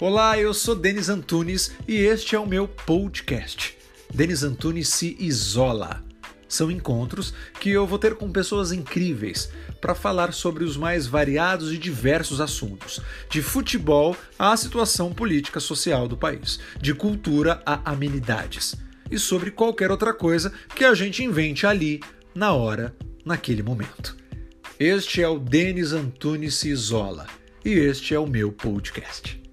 Olá, eu sou Denis Antunes e este é o meu podcast. Denis Antunes se isola. São encontros que eu vou ter com pessoas incríveis para falar sobre os mais variados e diversos assuntos, de futebol à situação política social do país, de cultura a amenidades e sobre qualquer outra coisa que a gente invente ali, na hora, naquele momento. Este é o Denis Antunes se isola e este é o meu podcast.